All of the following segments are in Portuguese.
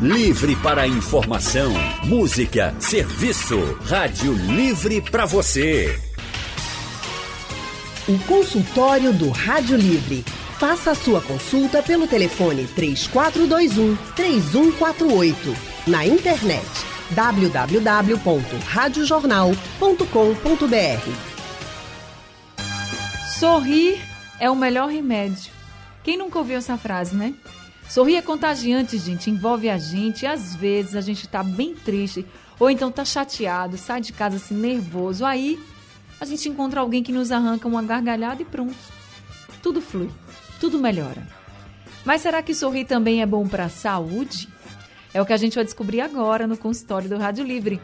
Livre para informação, música, serviço. Rádio Livre para você. O consultório do Rádio Livre. Faça a sua consulta pelo telefone 3421 3148. Na internet www.radiojornal.com.br. Sorrir é o melhor remédio. Quem nunca ouviu essa frase, né? Sorrir é contagiante, gente, envolve a gente. Às vezes a gente tá bem triste, ou então tá chateado, sai de casa assim nervoso. Aí a gente encontra alguém que nos arranca uma gargalhada e pronto. Tudo flui, tudo melhora. Mas será que sorrir também é bom para a saúde? É o que a gente vai descobrir agora no consultório do Rádio Livre.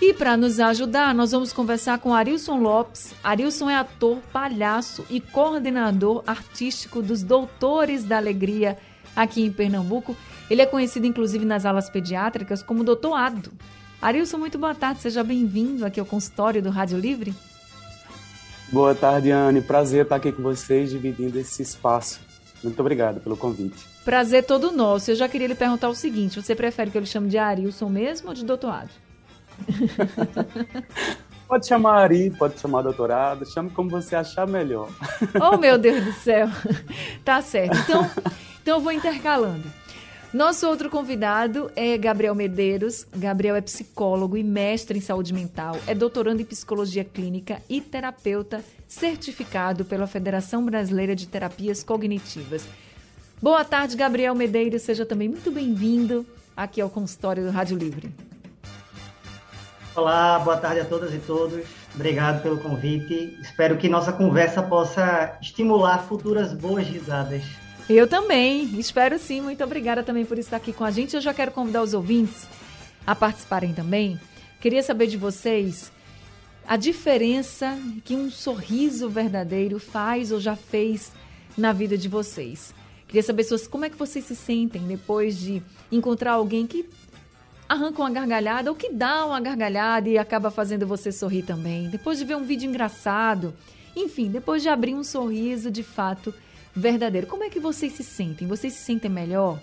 E para nos ajudar, nós vamos conversar com Arilson Lopes. Arilson é ator, palhaço e coordenador artístico dos Doutores da Alegria aqui em Pernambuco. Ele é conhecido, inclusive, nas aulas pediátricas como Doutor Ado. Arilson, muito boa tarde, seja bem-vindo aqui ao consultório do Rádio Livre. Boa tarde, Anne. Prazer estar aqui com vocês, dividindo esse espaço. Muito obrigado pelo convite. Prazer todo nosso. Eu já queria lhe perguntar o seguinte: você prefere que eu lhe chame de Arilson mesmo ou de Doutor Ado? Pode chamar Ari, pode chamar doutorado, chame como você achar melhor. Oh, meu Deus do céu. Tá certo. Então, então eu vou intercalando. Nosso outro convidado é Gabriel Medeiros. Gabriel é psicólogo e mestre em saúde mental, é doutorando em psicologia clínica e terapeuta certificado pela Federação Brasileira de Terapias Cognitivas. Boa tarde, Gabriel Medeiros. Seja também muito bem-vindo aqui ao consultório do Rádio Livre. Olá, boa tarde a todas e todos. Obrigado pelo convite. Espero que nossa conversa possa estimular futuras boas risadas. Eu também, espero sim. Muito obrigada também por estar aqui com a gente. Eu já quero convidar os ouvintes a participarem também. Queria saber de vocês a diferença que um sorriso verdadeiro faz ou já fez na vida de vocês. Queria saber como é que vocês se sentem depois de encontrar alguém que arranca uma gargalhada ou que dá uma gargalhada e acaba fazendo você sorrir também. Depois de ver um vídeo engraçado. Enfim, depois de abrir um sorriso de fato verdadeiro. Como é que vocês se sentem? Vocês se sentem melhor?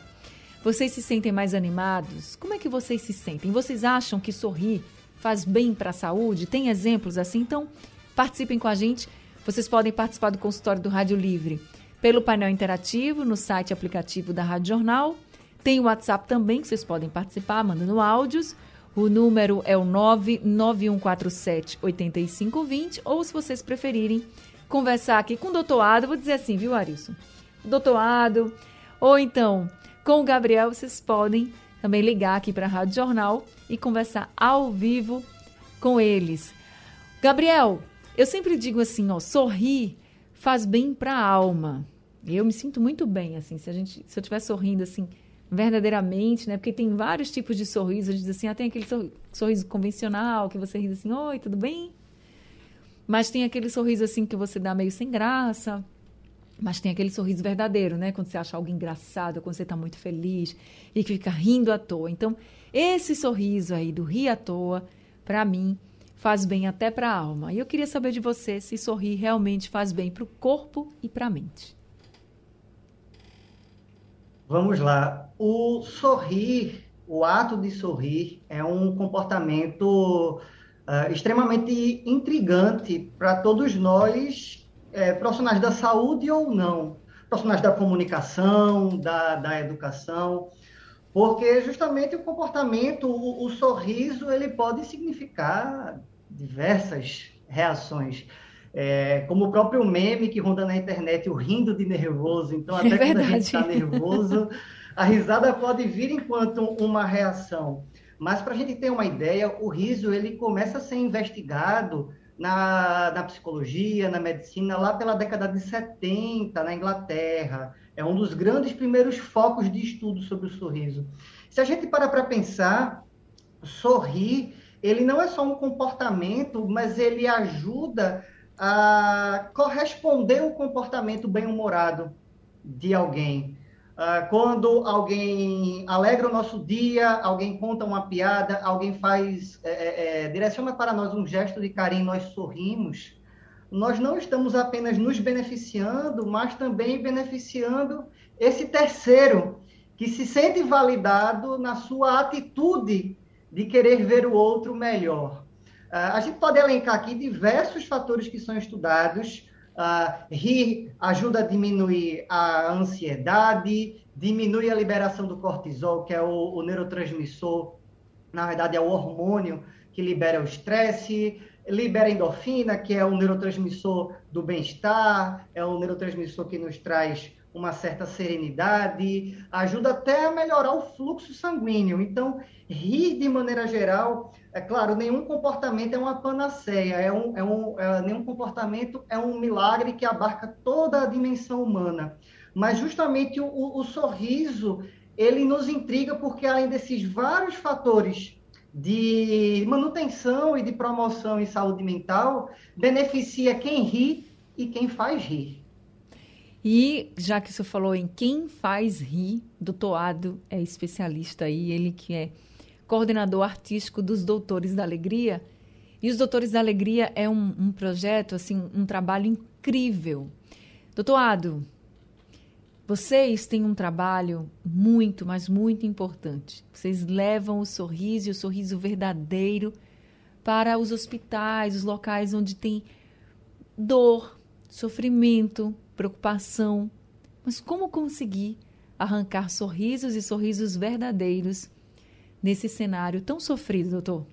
Vocês se sentem mais animados? Como é que vocês se sentem? Vocês acham que sorrir faz bem para a saúde? Tem exemplos assim? Então, participem com a gente. Vocês podem participar do consultório do Rádio Livre pelo painel interativo no site aplicativo da Rádio Jornal. Tem o WhatsApp também, que vocês podem participar, mandando áudios. O número é o 99147 8520, ou se vocês preferirem, conversar aqui com o doutor Ado, vou dizer assim, viu, Arilson? Doutor Ado, ou então com o Gabriel, vocês podem também ligar aqui para a Rádio Jornal e conversar ao vivo com eles. Gabriel, eu sempre digo assim, ó, sorrir faz bem para a alma. Eu me sinto muito bem, assim, se a gente, se eu estiver sorrindo assim, verdadeiramente, né? Porque tem vários tipos de sorriso. A gente diz assim, ah, tem aquele sorriso convencional que você ri assim, oi, tudo bem? Mas tem aquele sorriso assim que você dá meio sem graça. Mas tem aquele sorriso verdadeiro, né? Quando você acha algo engraçado, quando você está muito feliz e que fica rindo à toa. Então, esse sorriso aí do rir à toa, para mim, faz bem até para a alma. E eu queria saber de você se sorrir realmente faz bem para o corpo e para a mente. Vamos lá. O sorrir, o ato de sorrir, é um comportamento uh, extremamente intrigante para todos nós, é, profissionais da saúde ou não, profissionais da comunicação, da, da educação, porque justamente o comportamento, o, o sorriso, ele pode significar diversas reações. É, como o próprio meme que ronda na internet, o rindo de nervoso. Então, até é quando a gente está nervoso, a risada pode vir enquanto uma reação. Mas para a gente ter uma ideia, o riso ele começa a ser investigado na, na psicologia, na medicina, lá pela década de 70, na Inglaterra. É um dos grandes primeiros focos de estudo sobre o sorriso. Se a gente parar para pensar, sorrir, ele não é só um comportamento, mas ele ajuda a corresponder o comportamento bem-humorado de alguém. Uh, quando alguém alegra o nosso dia, alguém conta uma piada, alguém faz, é, é, é, direciona para nós um gesto de carinho, nós sorrimos, nós não estamos apenas nos beneficiando, mas também beneficiando esse terceiro que se sente validado na sua atitude de querer ver o outro melhor. Uh, a gente pode elencar aqui diversos fatores que são estudados. Uh, rir ajuda a diminuir a ansiedade, diminui a liberação do cortisol, que é o, o neurotransmissor, na verdade é o hormônio que libera o estresse, libera endorfina, que é o neurotransmissor do bem-estar, é o neurotransmissor que nos traz uma certa serenidade, ajuda até a melhorar o fluxo sanguíneo. Então, rir de maneira geral, é claro, nenhum comportamento é uma panaceia, é um, é um, é, nenhum comportamento é um milagre que abarca toda a dimensão humana. Mas justamente o, o, o sorriso, ele nos intriga porque além desses vários fatores de manutenção e de promoção em saúde mental, beneficia quem ri e quem faz rir. E já que você falou em quem faz rir, doutor Ado é especialista aí, ele que é coordenador artístico dos Doutores da Alegria. E os Doutores da Alegria é um, um projeto, assim, um trabalho incrível. Doutor Ado, vocês têm um trabalho muito, mas muito importante. Vocês levam o sorriso o sorriso verdadeiro para os hospitais, os locais onde tem dor, sofrimento, preocupação. Mas como conseguir arrancar sorrisos e sorrisos verdadeiros nesse cenário tão sofrido, doutor?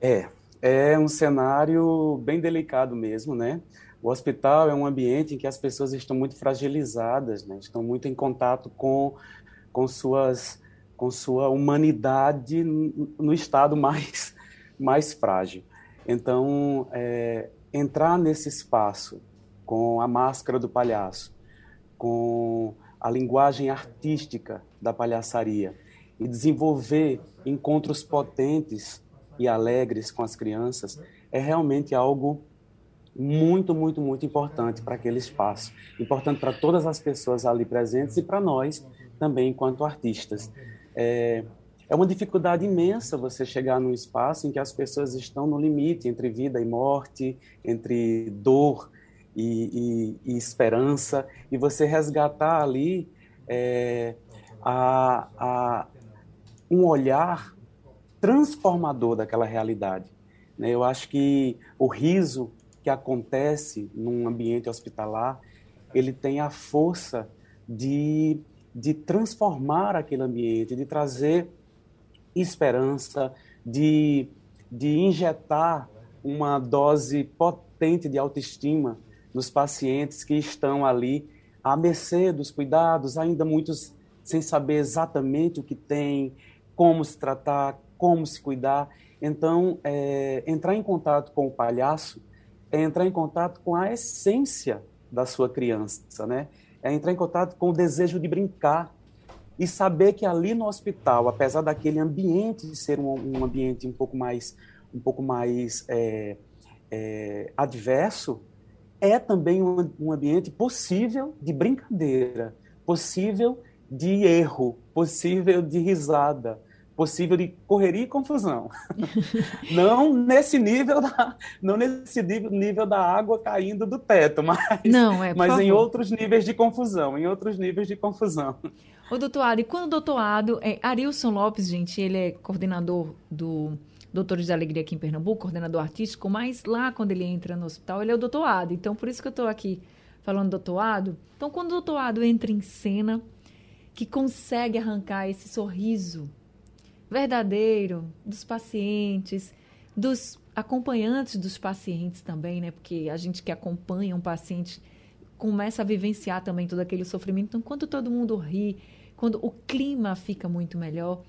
É, é um cenário bem delicado mesmo, né? O hospital é um ambiente em que as pessoas estão muito fragilizadas, né? estão muito em contato com, com, suas, com sua humanidade no estado mais, mais frágil. Então, é, entrar nesse espaço com a máscara do palhaço, com a linguagem artística da palhaçaria e desenvolver encontros potentes e alegres com as crianças é realmente algo muito, muito, muito importante para aquele espaço. Importante para todas as pessoas ali presentes e para nós também, enquanto artistas. É, é uma dificuldade imensa você chegar num espaço em que as pessoas estão no limite entre vida e morte, entre dor e, e, e esperança, e você resgatar ali é, a, a, um olhar transformador daquela realidade. Né? Eu acho que o riso que acontece num ambiente hospitalar, ele tem a força de, de transformar aquele ambiente, de trazer esperança, de, de injetar uma dose potente de autoestima nos pacientes que estão ali à mercê dos cuidados, ainda muitos sem saber exatamente o que tem, como se tratar, como se cuidar. Então, é, entrar em contato com o palhaço é entrar em contato com a essência da sua criança, né? É entrar em contato com o desejo de brincar e saber que ali no hospital, apesar daquele ambiente ser um, um ambiente um pouco mais, um pouco mais é, é, adverso, é também um, um ambiente possível de brincadeira, possível de erro, possível de risada, possível de correria e confusão. não nesse nível da, não nesse nível da água caindo do teto, mas, não, é, mas em outros níveis de confusão, em outros níveis de confusão. O doutorado, e quando o doutorado, é, Arilson Lopes, gente, ele é coordenador do Doutores de Alegria aqui em Pernambuco, coordenador artístico, mas lá quando ele entra no hospital, ele é o doutorado. Então, por isso que eu estou aqui falando doutorado. Então, quando o doutorado entra em cena, que consegue arrancar esse sorriso verdadeiro dos pacientes, dos acompanhantes dos pacientes também, né? Porque a gente que acompanha um paciente começa a vivenciar também todo aquele sofrimento. Então, quando todo mundo ri, quando o clima fica muito melhor,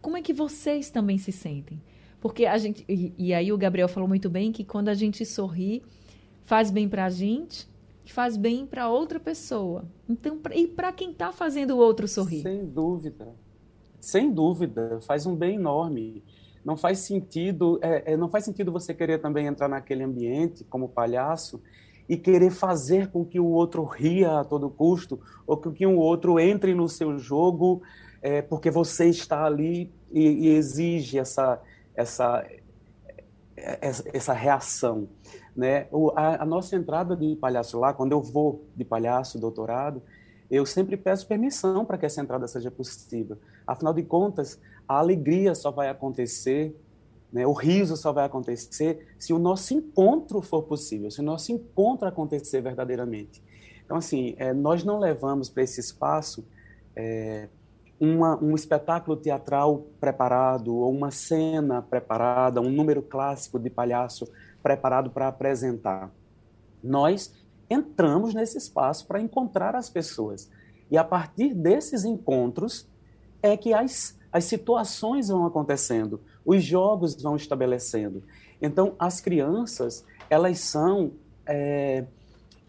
como é que vocês também se sentem? Porque a gente e, e aí o Gabriel falou muito bem que quando a gente sorri, faz bem para a gente faz bem para outra pessoa. Então, pra, e para quem está fazendo o outro sorrir? Sem dúvida. Sem dúvida, faz um bem enorme. Não faz sentido, é, é, não faz sentido você querer também entrar naquele ambiente como palhaço e querer fazer com que o outro ria a todo custo ou com que o outro entre no seu jogo é, porque você está ali e, e exige essa essa essa, reação, né? O, a, a, nossa entrada de palhaço lá, quando eu vou de palhaço, doutorado, eu sempre peço permissão para que essa entrada seja possível. Afinal de contas, a alegria só vai acontecer, né, o riso só vai acontecer se o nosso encontro for possível, se o nosso encontro acontecer verdadeiramente. Então, assim, é, nós não levamos para esse espaço é, uma, um espetáculo teatral preparado, ou uma cena preparada, um número clássico de palhaço preparado para apresentar. Nós entramos nesse espaço para encontrar as pessoas. E a partir desses encontros é que as, as situações vão acontecendo, os jogos vão estabelecendo. Então, as crianças, elas são, é,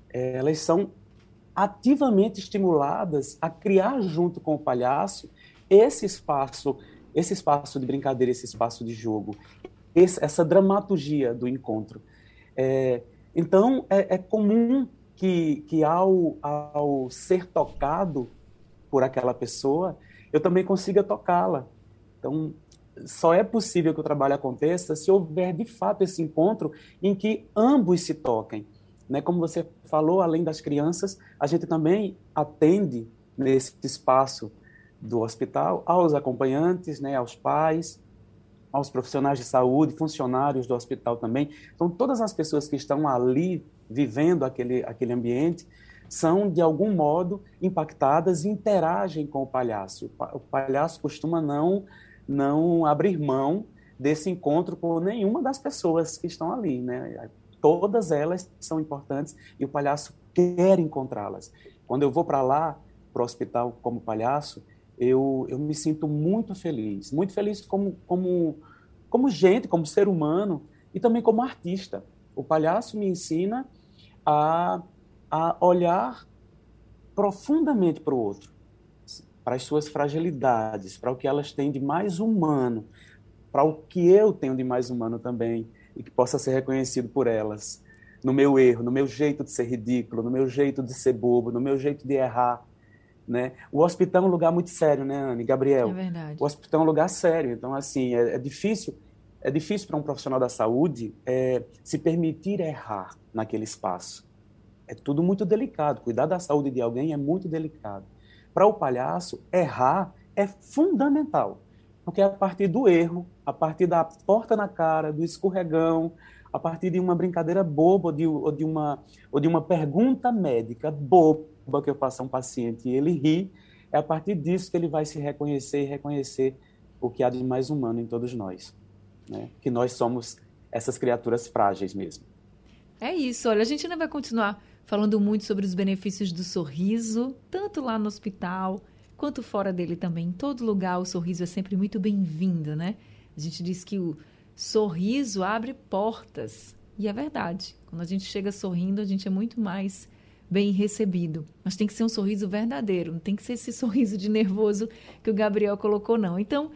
é elas são ativamente estimuladas a criar junto com o palhaço esse espaço, esse espaço de brincadeira, esse espaço de jogo, esse, essa dramaturgia do encontro. É, então, é, é comum que, que ao, ao ser tocado por aquela pessoa, eu também consiga tocá-la. Então, só é possível que o trabalho aconteça se houver de fato esse encontro em que ambos se toquem. Né? Como você falou, além das crianças, a gente também atende nesse espaço do hospital aos acompanhantes, né, aos pais, aos profissionais de saúde, funcionários do hospital também. Então, todas as pessoas que estão ali vivendo aquele, aquele ambiente, são, de algum modo, impactadas e interagem com o palhaço. O palhaço costuma não, não abrir mão desse encontro com nenhuma das pessoas que estão ali. Né? Todas elas são importantes e o palhaço quer encontrá-las. Quando eu vou para lá, para o hospital como palhaço, eu, eu me sinto muito feliz. Muito feliz como, como, como gente, como ser humano e também como artista. O palhaço me ensina a, a olhar profundamente para o outro, para as suas fragilidades, para o que elas têm de mais humano, para o que eu tenho de mais humano também e que possa ser reconhecido por elas, no meu erro, no meu jeito de ser ridículo, no meu jeito de ser bobo, no meu jeito de errar, né? O hospital é um lugar muito sério, né, Anne? Gabriel? É verdade. O hospital é um lugar sério, então assim é, é difícil é difícil para um profissional da saúde é, se permitir errar naquele espaço. É tudo muito delicado. Cuidar da saúde de alguém é muito delicado. Para o palhaço, errar é fundamental. Porque é a partir do erro, a partir da porta na cara, do escorregão, a partir de uma brincadeira boba de, ou de, uma, ou de uma pergunta médica boba que eu faço a um paciente e ele ri, é a partir disso que ele vai se reconhecer e reconhecer o que há de mais humano em todos nós né? que nós somos essas criaturas frágeis mesmo. É isso, olha, a gente ainda vai continuar falando muito sobre os benefícios do sorriso, tanto lá no hospital quanto fora dele também. Em todo lugar o sorriso é sempre muito bem-vindo, né? A gente diz que o sorriso abre portas. E é verdade. Quando a gente chega sorrindo, a gente é muito mais bem recebido. Mas tem que ser um sorriso verdadeiro, não tem que ser esse sorriso de nervoso que o Gabriel colocou, não. Então,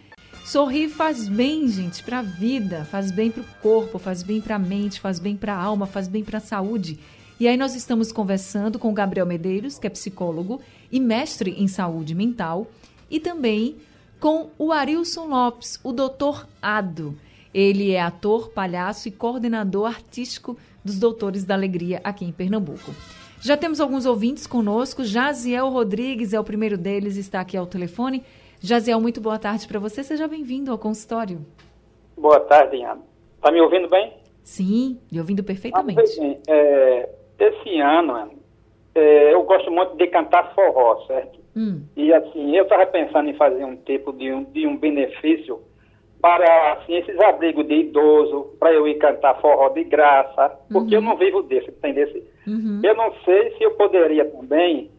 Sorrir faz bem, gente, para a vida, faz bem para o corpo, faz bem para a mente, faz bem para a alma, faz bem para a saúde. E aí nós estamos conversando com o Gabriel Medeiros, que é psicólogo e mestre em saúde mental, e também com o Arilson Lopes, o doutor Ado. Ele é ator, palhaço e coordenador artístico dos Doutores da Alegria aqui em Pernambuco. Já temos alguns ouvintes conosco. Jaziel Rodrigues é o primeiro deles, está aqui ao telefone. Jaziel, muito boa tarde para você. Seja bem-vindo ao consultório. Boa tarde, Ana. Está me ouvindo bem? Sim, me ouvindo perfeitamente. Ah, é, esse ano, é, eu gosto muito de cantar forró, certo? Hum. E assim, eu estava pensando em fazer um tipo de um, de um benefício para assim, esses abrigos de idoso, para eu ir cantar forró de graça, porque uhum. eu não vivo desse, entendeu? Uhum. Eu não sei se eu poderia também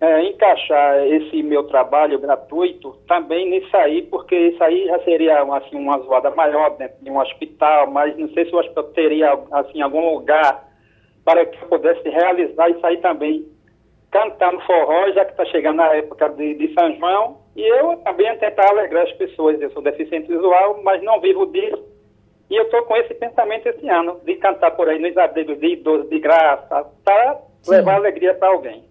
é, encaixar esse meu trabalho gratuito também nisso aí, porque isso aí já seria assim, uma zoada maior dentro de um hospital, mas não sei se o hospital teria assim, algum lugar para que pudesse realizar isso aí também, cantando forró, já que está chegando a época de, de, São João, e eu também tentar alegrar as pessoas. Eu sou deficiente visual, mas não vivo disso, e eu estou com esse pensamento esse ano, de cantar por aí nos abrigos de idosos de graça, para levar alegria para alguém.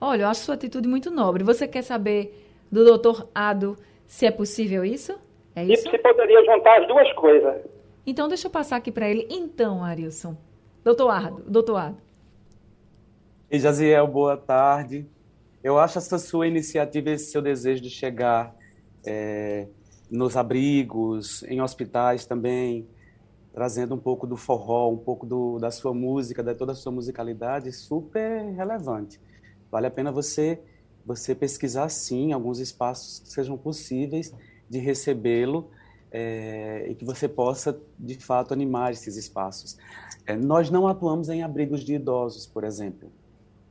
Olha, eu acho sua atitude muito nobre. Você quer saber do doutor Ado se é possível isso? É isso? E se poderia juntar as duas coisas. Então, deixa eu passar aqui para ele. Então, Arilson. Doutor Ado, doutor Ado. E Jaziel, boa tarde. Eu acho essa sua iniciativa, esse seu desejo de chegar é, nos abrigos, em hospitais também, trazendo um pouco do forró, um pouco do, da sua música, de toda a sua musicalidade, super relevante. Vale a pena você você pesquisar sim alguns espaços que sejam possíveis de recebê-lo é, e que você possa de fato animar esses espaços. É, nós não atuamos em abrigos de idosos, por exemplo.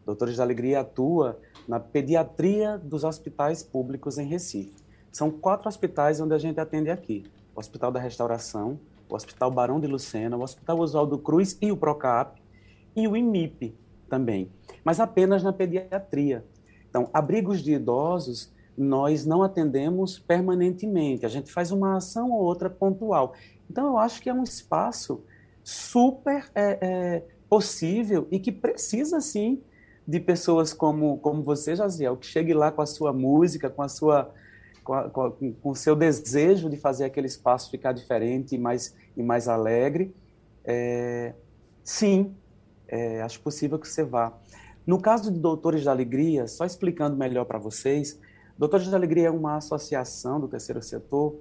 Doutores da Alegria atua na pediatria dos hospitais públicos em Recife. São quatro hospitais onde a gente atende aqui: o Hospital da Restauração, o Hospital Barão de Lucena, o Hospital Oswaldo Cruz e o Procap, e o IMIP também, mas apenas na pediatria. Então, abrigos de idosos nós não atendemos permanentemente, a gente faz uma ação ou outra pontual. Então, eu acho que é um espaço super é, é, possível e que precisa, sim, de pessoas como, como você, Jaziel, que chegue lá com a sua música, com a sua com, o seu desejo de fazer aquele espaço ficar diferente e mais, e mais alegre. É, sim, é, acho possível que você vá. No caso de Doutores da Alegria, só explicando melhor para vocês, Doutores da Alegria é uma associação do terceiro setor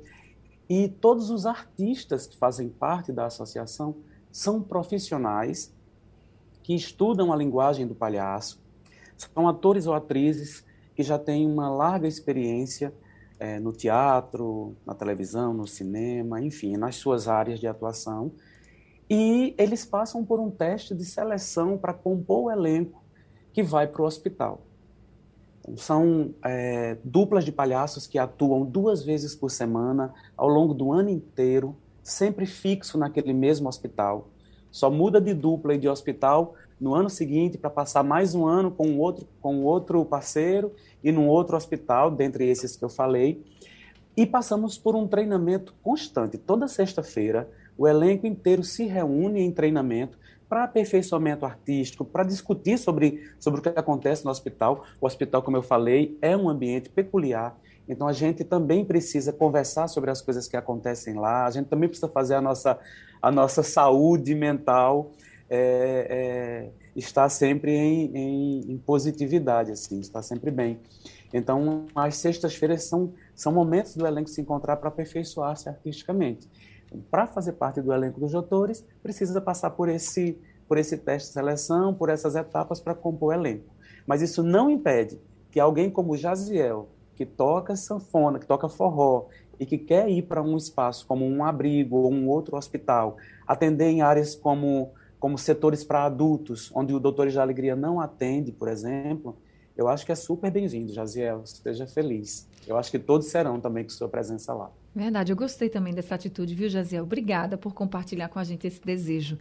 e todos os artistas que fazem parte da associação são profissionais que estudam a linguagem do palhaço, são atores ou atrizes que já têm uma larga experiência é, no teatro, na televisão, no cinema, enfim, nas suas áreas de atuação. E eles passam por um teste de seleção para compor o elenco que vai para o hospital. São é, duplas de palhaços que atuam duas vezes por semana ao longo do ano inteiro, sempre fixo naquele mesmo hospital. Só muda de dupla e de hospital no ano seguinte para passar mais um ano com outro, com outro parceiro e num outro hospital, dentre esses que eu falei. E passamos por um treinamento constante. Toda sexta-feira, o elenco inteiro se reúne em treinamento para aperfeiçoamento artístico, para discutir sobre, sobre o que acontece no hospital. O hospital, como eu falei, é um ambiente peculiar, então a gente também precisa conversar sobre as coisas que acontecem lá, a gente também precisa fazer a nossa, a nossa saúde mental é, é, estar sempre em, em, em, positividade, assim, estar sempre bem. Então, as sextas-feiras são, são momentos do elenco se encontrar para aperfeiçoar-se artisticamente para fazer parte do elenco dos doutores, precisa passar por esse, por esse teste de seleção, por essas etapas para compor o elenco. Mas isso não impede que alguém como Jaziel, que toca sanfona, que toca forró, e que quer ir para um espaço como um abrigo ou um outro hospital, atender em áreas como, como setores para adultos, onde o Doutores da Alegria não atende, por exemplo, eu acho que é super bem-vindo, Jaziel, esteja feliz. Eu acho que todos serão também com sua presença lá. Verdade, eu gostei também dessa atitude, viu, Jaziel? Obrigada por compartilhar com a gente esse desejo.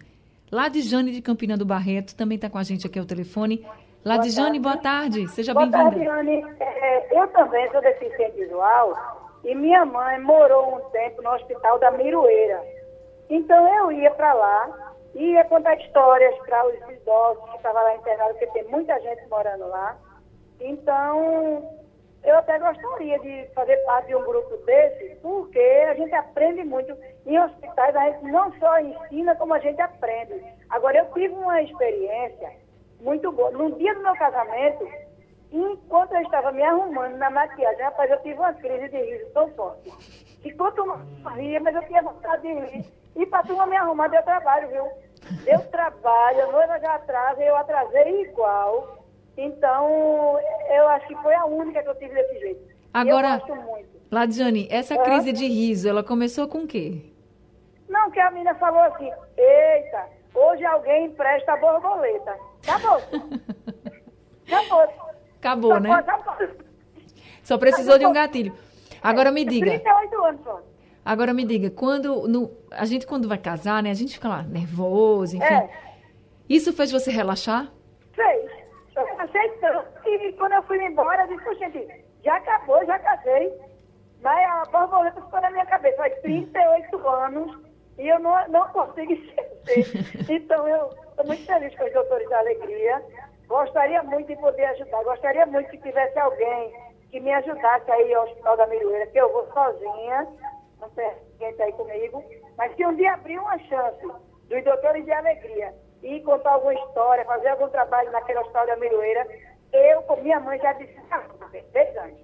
Lá de Campina do Barreto também está com a gente aqui ao telefone. Lá de Jane, boa tarde, seja bem-vinda. Boa tarde, Jane. É, eu também sou deficiente visual e minha mãe morou um tempo no hospital da Miroeira. Então eu ia para lá, ia contar histórias para os idosos que estavam lá internados, porque tem muita gente morando lá. Então, eu até gostaria de fazer parte de um grupo desse, porque a gente aprende muito. Em hospitais, a gente não só ensina, como a gente aprende. Agora, eu tive uma experiência muito boa. No dia do meu casamento, enquanto eu estava me arrumando na maquiagem, rapaz, eu tive uma crise de riso tão forte. Enquanto eu ria, mas eu tinha vontade de rir. E para turma me arrumar, deu trabalho, viu? Deu trabalho, a noiva já atrasa, eu atrasei igual. Então, eu acho que foi a única que eu tive desse jeito. Agora, Ladiane, essa crise de riso, ela começou com o quê? Não, que a menina falou assim, eita, hoje alguém empresta a borboleta. Acabou. Acabou. Acabou, né? Acabou. Só precisou de um gatilho. Agora me diga. 38 anos só. Agora me diga, quando no, a gente quando vai casar, né? A gente fica lá nervoso, enfim. É. Isso fez você relaxar? Tanto que quando eu fui embora, eu disse, gente, já acabou, já casei. Mas a borboleta ficou na minha cabeça. Faz 38 anos e eu não, não consigo esquecer. Então, eu estou muito feliz com os doutores da alegria. Gostaria muito de poder ajudar. Gostaria muito que tivesse alguém que me ajudasse aí ao Hospital da Miroeira, que eu vou sozinha, não tem ninguém tá aí comigo. Mas se um dia abrir uma chance dos doutores de alegria e contar alguma história, fazer algum trabalho naquele hospital da Miroeira, eu, como minha mãe já disse, três anos.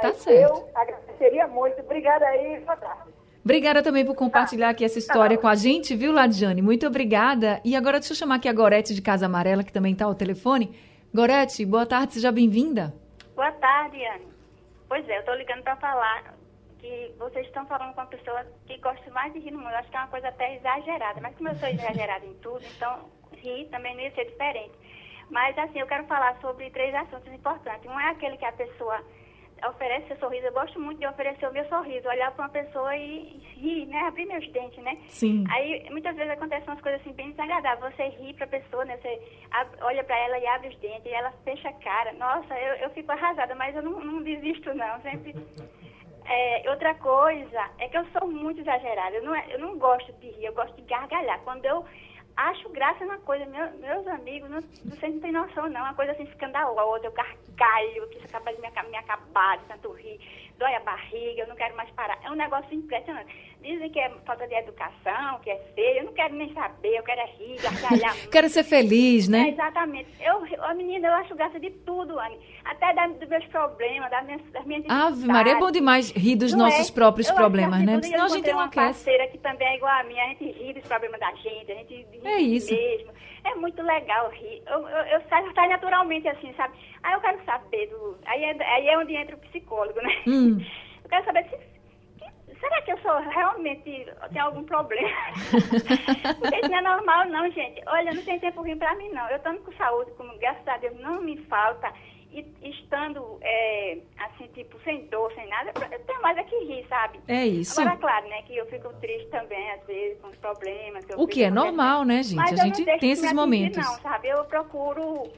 Tá certo. Eu agradeceria muito. Obrigada aí, boa tarde. Obrigada também por compartilhar aqui essa história com a gente, viu, Ladiane? Muito obrigada. E agora deixa eu chamar aqui a Gorete de Casa Amarela, que também está ao telefone. Gorete, boa tarde, seja bem-vinda. Boa tarde, Anne. Pois é, eu estou ligando para falar que vocês estão falando com uma pessoa que gosta mais de rir no mundo. Acho que é uma coisa até exagerada. Mas como eu sou exagerada em tudo, então rir também não ia ser diferente. Mas assim, eu quero falar sobre três assuntos importantes. Um é aquele que a pessoa oferece seu sorriso. Eu gosto muito de oferecer o meu sorriso, olhar para uma pessoa e rir, né? Abrir meus dentes, né? Sim. Aí muitas vezes acontecem umas coisas assim bem desagradáveis. Você ri para a pessoa, né? Você olha para ela e abre os dentes, e ela fecha a cara. Nossa, eu, eu fico arrasada, mas eu não, não desisto, não. Sempre. É, outra coisa é que eu sou muito exagerada. Eu não, é, eu não gosto de rir, eu gosto de gargalhar. Quando eu acho graça na coisa. Meu, meus amigos, não, vocês não têm noção, não. Uma coisa assim escandalosa. Eu gargalho, que isso capaz de me, me acabar de tanto rir. Dói a barriga, eu não quero mais parar. É um negócio impressionante. Dizem que é falta de educação, que é feio. Eu não quero nem saber, eu quero é rir, gargalhar. quero ser feliz, né? É, exatamente. Eu, a menina, eu acho graça de tudo, Anne. Até da, dos meus problemas, das minhas, das minhas Ave Maria, é bom demais rir dos não nossos é? próprios eu problemas, né? Senão a gente não quer. uma parceira que também é igual a minha, a gente ri dos problemas da gente, a gente ri é isso. mesmo. É muito legal rir. Eu, eu, eu saio, saio naturalmente assim, sabe? Aí eu quero saber do... Aí é, aí é onde entra o psicólogo, né? Hum. Eu quero saber se será que eu sou realmente tenho algum problema? Porque isso não é normal, não, gente. Olha, não tem tempo ruim pra mim, não. Eu estou com saúde, como graças a Deus não me falta. E estando, é, assim, tipo, sem dor, sem nada, eu tenho mais é que rir, sabe? É isso. Agora, claro, né, que eu fico triste também, às vezes, com os problemas. o que é normal, né, gente? Mas a gente tem esses momentos. Não, sabe? Eu procuro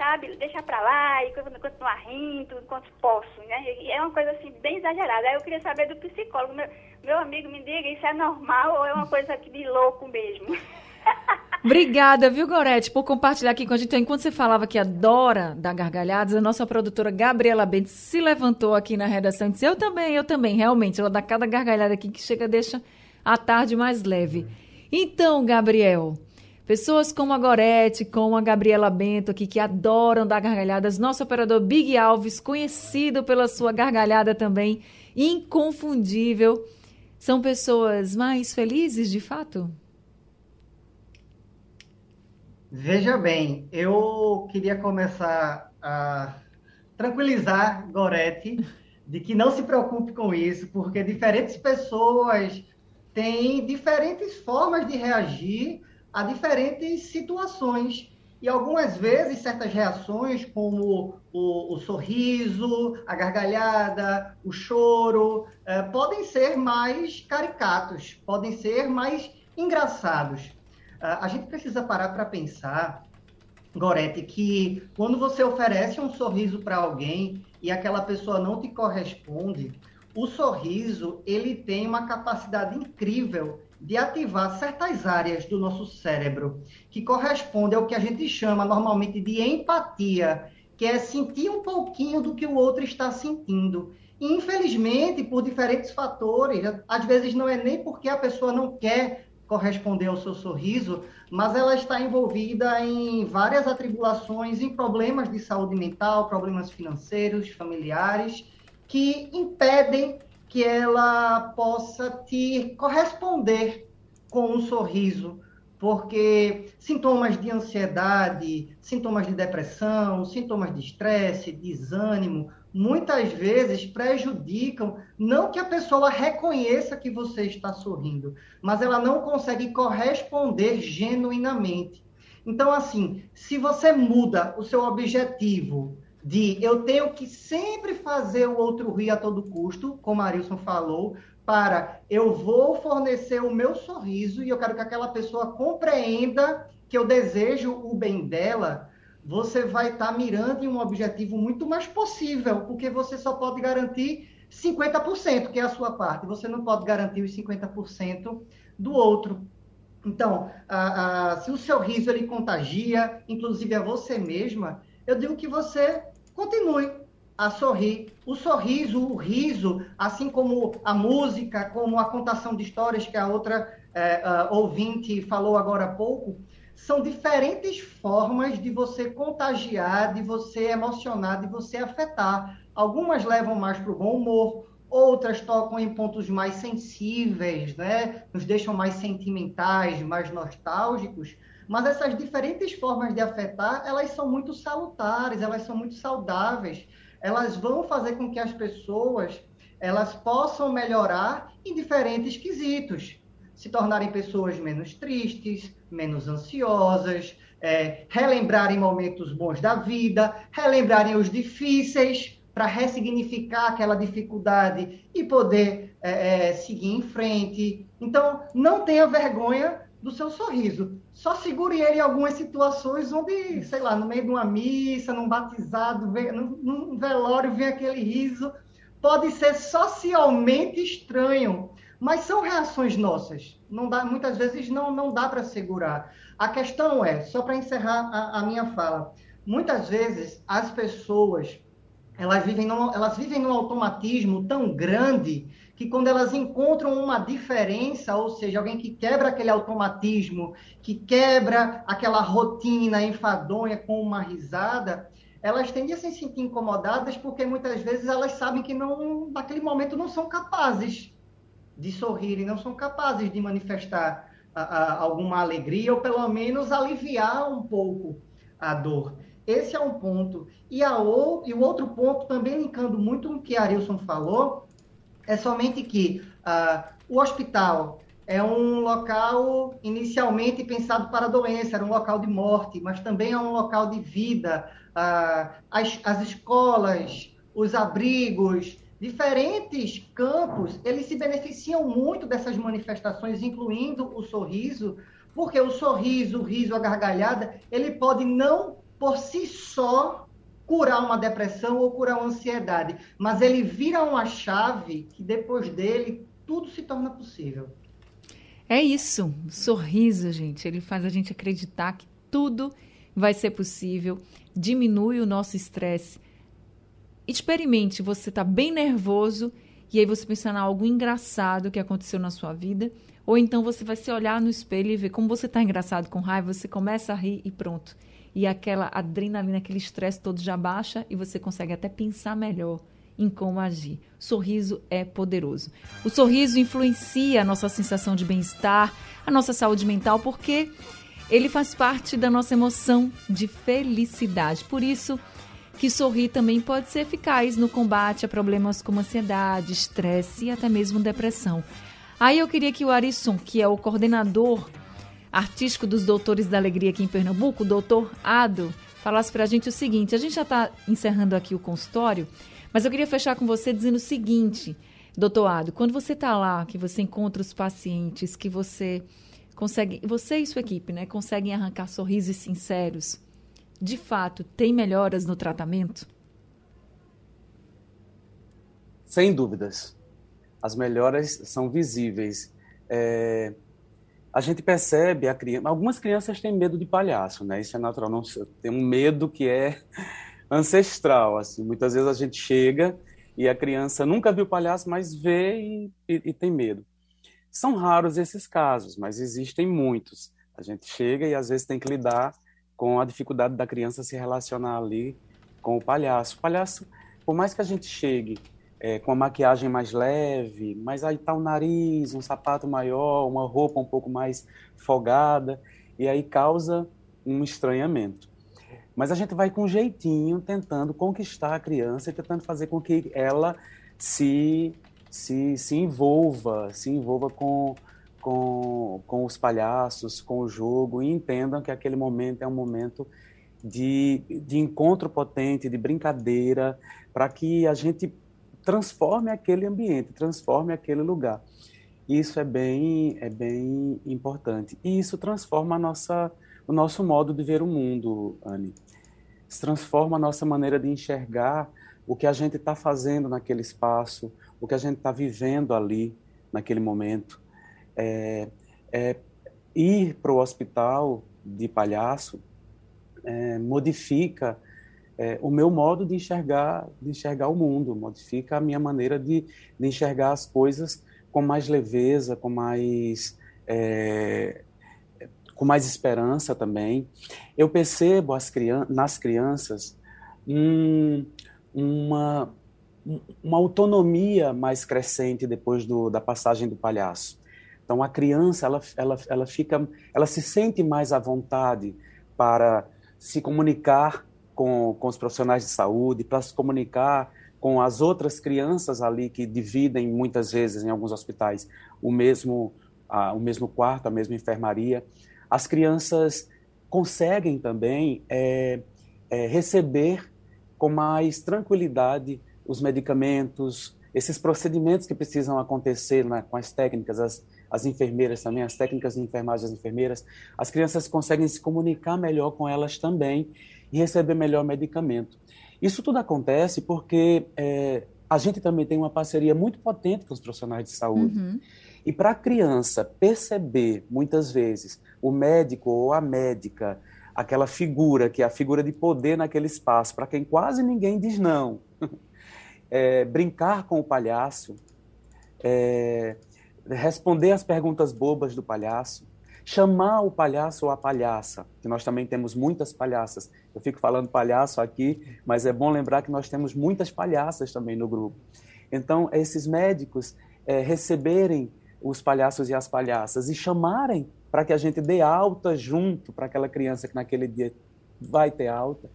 sabe, deixar pra lá e continuar rindo enquanto posso, né? E é uma coisa assim bem exagerada. Aí eu queria saber do psicólogo, meu, meu amigo, me diga, isso é normal ou é uma coisa aqui de louco mesmo? Obrigada, viu, Gorete, por compartilhar aqui com a gente. Então, enquanto você falava que adora dar gargalhadas, a nossa produtora Gabriela Bentes se levantou aqui na redação e disse: Eu também, eu também, realmente. Ela dá cada gargalhada aqui que chega, deixa a tarde mais leve. Então, Gabriel, Pessoas como a Gorete, como a Gabriela Bento aqui, que adoram dar gargalhadas. Nosso operador Big Alves, conhecido pela sua gargalhada também, inconfundível. São pessoas mais felizes, de fato? Veja bem, eu queria começar a tranquilizar Gorete de que não se preocupe com isso, porque diferentes pessoas têm diferentes formas de reagir a diferentes situações. E algumas vezes, certas reações, como o, o sorriso, a gargalhada, o choro, eh, podem ser mais caricatos, podem ser mais engraçados. Uh, a gente precisa parar para pensar, Gorete, que quando você oferece um sorriso para alguém e aquela pessoa não te corresponde, o sorriso ele tem uma capacidade incrível de ativar certas áreas do nosso cérebro que correspondem ao que a gente chama normalmente de empatia, que é sentir um pouquinho do que o outro está sentindo. E, infelizmente, por diferentes fatores, às vezes não é nem porque a pessoa não quer corresponder ao seu sorriso, mas ela está envolvida em várias atribulações, em problemas de saúde mental, problemas financeiros, familiares, que impedem que ela possa te corresponder com um sorriso, porque sintomas de ansiedade, sintomas de depressão, sintomas de estresse, desânimo, muitas vezes prejudicam não que a pessoa reconheça que você está sorrindo, mas ela não consegue corresponder genuinamente. Então, assim, se você muda o seu objetivo de eu tenho que sempre fazer o outro rir a todo custo, como a Arilson falou, para eu vou fornecer o meu sorriso e eu quero que aquela pessoa compreenda que eu desejo o bem dela, você vai estar tá mirando em um objetivo muito mais possível, porque você só pode garantir 50%, que é a sua parte, você não pode garantir os 50% do outro. Então, a, a, se o seu riso ele contagia, inclusive a você mesma, eu digo que você continue a sorrir. O sorriso, o riso, assim como a música, como a contação de histórias que a outra é, ouvinte falou agora há pouco, são diferentes formas de você contagiar, de você emocionar, de você afetar. Algumas levam mais para o bom humor, outras tocam em pontos mais sensíveis, né? nos deixam mais sentimentais, mais nostálgicos. Mas essas diferentes formas de afetar, elas são muito salutares, elas são muito saudáveis. Elas vão fazer com que as pessoas elas possam melhorar em diferentes quesitos, se tornarem pessoas menos tristes, menos ansiosas, é, relembrarem momentos bons da vida, relembrarem os difíceis para ressignificar aquela dificuldade e poder é, é, seguir em frente. Então, não tenha vergonha do seu sorriso. Só segure ele em algumas situações onde, sei lá, no meio de uma missa, num batizado, num velório, vem aquele riso. Pode ser socialmente estranho, mas são reações nossas. Não dá, muitas vezes não, não dá para segurar. A questão é, só para encerrar a, a minha fala, muitas vezes as pessoas elas vivem, num, elas vivem num automatismo tão grande que quando elas encontram uma diferença, ou seja, alguém que quebra aquele automatismo, que quebra aquela rotina enfadonha com uma risada, elas tendem a se sentir incomodadas porque muitas vezes elas sabem que não, naquele momento não são capazes de sorrir e não são capazes de manifestar a, a, alguma alegria ou pelo menos aliviar um pouco a dor. Esse é um ponto. E, a e o outro ponto, também linkando muito com o que a Arilson falou, é somente que uh, o hospital é um local inicialmente pensado para doença, era um local de morte, mas também é um local de vida. Uh, as, as escolas, os abrigos, diferentes campos, eles se beneficiam muito dessas manifestações, incluindo o sorriso, porque o sorriso, o riso, a gargalhada, ele pode não por si só curar uma depressão ou curar uma ansiedade, mas ele vira uma chave que depois dele tudo se torna possível. É isso, sorriso, gente, ele faz a gente acreditar que tudo vai ser possível, diminui o nosso estresse. Experimente, você está bem nervoso e aí você pensa em algo engraçado que aconteceu na sua vida, ou então você vai se olhar no espelho e ver como você está engraçado com raiva, você começa a rir e pronto e aquela adrenalina, aquele estresse todo já baixa e você consegue até pensar melhor em como agir. Sorriso é poderoso. O sorriso influencia a nossa sensação de bem-estar, a nossa saúde mental, porque ele faz parte da nossa emoção de felicidade. Por isso que sorrir também pode ser eficaz no combate a problemas como ansiedade, estresse e até mesmo depressão. Aí eu queria que o Arisson, que é o coordenador artístico dos Doutores da Alegria aqui em Pernambuco, o doutor Ado, falasse para a gente o seguinte: a gente já está encerrando aqui o consultório, mas eu queria fechar com você dizendo o seguinte, doutor Ado, quando você está lá, que você encontra os pacientes, que você consegue, você e sua equipe, né, conseguem arrancar sorrisos sinceros, de fato, tem melhoras no tratamento? Sem dúvidas. As melhoras são visíveis. É, a gente percebe a criança. Algumas crianças têm medo de palhaço, né? Isso é natural. Não, tem um medo que é ancestral. Assim, muitas vezes a gente chega e a criança nunca viu palhaço, mas vê e, e, e tem medo. São raros esses casos, mas existem muitos. A gente chega e às vezes tem que lidar com a dificuldade da criança se relacionar ali com o palhaço. O palhaço, por mais que a gente chegue é, com a maquiagem mais leve, mas aí tá o nariz, um sapato maior, uma roupa um pouco mais folgada, e aí causa um estranhamento. Mas a gente vai com jeitinho tentando conquistar a criança e tentando fazer com que ela se, se, se envolva, se envolva com, com, com os palhaços, com o jogo, e entendam que aquele momento é um momento de, de encontro potente, de brincadeira, para que a gente transforme aquele ambiente, transforme aquele lugar. Isso é bem, é bem importante. E isso transforma a nossa, o nosso modo de ver o mundo, Anne. Isso transforma a nossa maneira de enxergar o que a gente está fazendo naquele espaço, o que a gente está vivendo ali, naquele momento. É, é, ir para o hospital de palhaço é, modifica é, o meu modo de enxergar, de enxergar o mundo, modifica a minha maneira de, de enxergar as coisas com mais leveza, com mais é, com mais esperança também. Eu percebo as crian nas crianças um, uma, uma autonomia mais crescente depois do, da passagem do palhaço. Então a criança ela, ela, ela fica, ela se sente mais à vontade para se comunicar com, com os profissionais de saúde, para se comunicar com as outras crianças ali que dividem muitas vezes em alguns hospitais o mesmo o mesmo quarto, a mesma enfermaria. As crianças conseguem também é, é, receber com mais tranquilidade os medicamentos, esses procedimentos que precisam acontecer né, com as técnicas, as, as enfermeiras também, as técnicas de enfermagem das enfermeiras, as crianças conseguem se comunicar melhor com elas também e receber melhor medicamento. Isso tudo acontece porque é, a gente também tem uma parceria muito potente com os profissionais de saúde. Uhum. E para a criança perceber, muitas vezes, o médico ou a médica, aquela figura que é a figura de poder naquele espaço, para quem quase ninguém diz não, é, brincar com o palhaço, é, responder às perguntas bobas do palhaço, chamar o palhaço ou a palhaça, que nós também temos muitas palhaças. Eu fico falando palhaço aqui, mas é bom lembrar que nós temos muitas palhaças também no grupo. Então, esses médicos é, receberem os palhaços e as palhaças e chamarem para que a gente dê alta junto para aquela criança que naquele dia vai ter alta.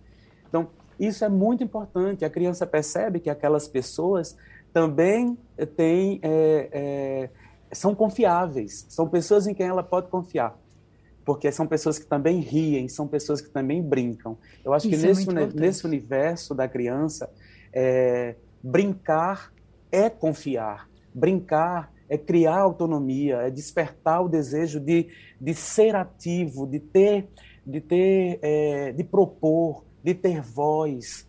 Então, isso é muito importante. A criança percebe que aquelas pessoas também têm, é, é, são confiáveis, são pessoas em quem ela pode confiar. Porque são pessoas que também riem, são pessoas que também brincam. Eu acho isso que é nesse, nesse universo da criança, é, brincar é confiar. Brincar é criar autonomia, é despertar o desejo de, de ser ativo, de ter, de ter, é, de propor, de ter voz,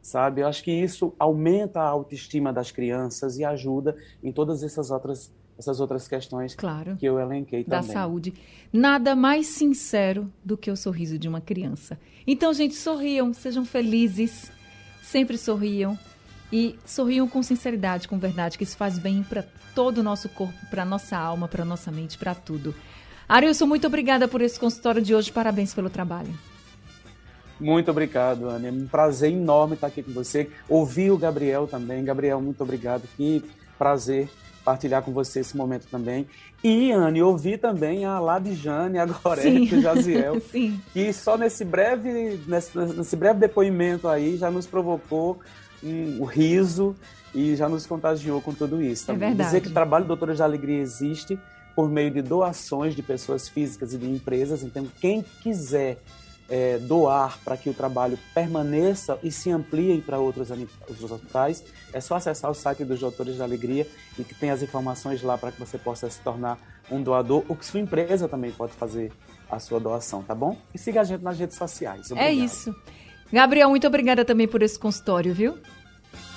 sabe? Eu acho que isso aumenta a autoestima das crianças e ajuda em todas essas outras essas outras questões claro, que eu elenquei também. Da saúde. Nada mais sincero do que o sorriso de uma criança. Então, gente, sorriam, sejam felizes, sempre sorriam e sorriam com sinceridade, com verdade, que isso faz bem para todo o nosso corpo, para nossa alma, para nossa mente, para tudo. Arilson, muito obrigada por esse consultório de hoje. Parabéns pelo trabalho. Muito obrigado, Ana. É um prazer enorme estar aqui com você. Ouvir o Gabriel também. Gabriel, muito obrigado. Que prazer partilhar com você esse momento também. E, Anne, ouvir também a Ladjane, a Gorete, o Jaziel, Sim. que só nesse breve, nesse, nesse breve depoimento aí já nos provocou um, um riso e já nos contagiou com tudo isso. É verdade. Dizer que o trabalho Doutores de Alegria existe por meio de doações de pessoas físicas e de empresas. Então, quem quiser é, doar para que o trabalho permaneça e se amplie para outros, outros hospitais, é só acessar o site dos Doutores de Alegria e que tem as informações lá para que você possa se tornar um doador ou que sua empresa também pode fazer a sua doação, tá bom? E siga a gente nas redes sociais. É Obrigado. É isso. Gabriel, muito obrigada também por esse consultório, viu?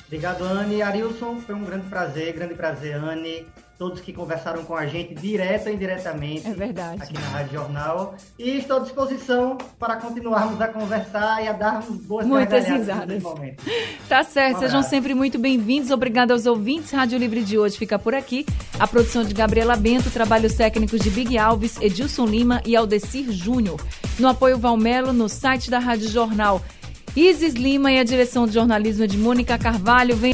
Obrigado, Anne. Arilson, foi um grande prazer, grande prazer, Anne. Todos que conversaram com a gente, direto e indiretamente. É verdade. Aqui na Rádio Jornal. E estou à disposição para continuarmos a conversar e a darmos boas Muitas risadas. Tá certo, um sejam sempre muito bem-vindos. Obrigada aos ouvintes. Rádio Livre de hoje fica por aqui. A produção de Gabriela Bento, trabalhos técnicos de Big Alves, Edilson Lima e Aldecir Júnior. No apoio Valmelo, no site da Rádio Jornal Isis Lima e a direção de jornalismo de Mônica Carvalho. Vem...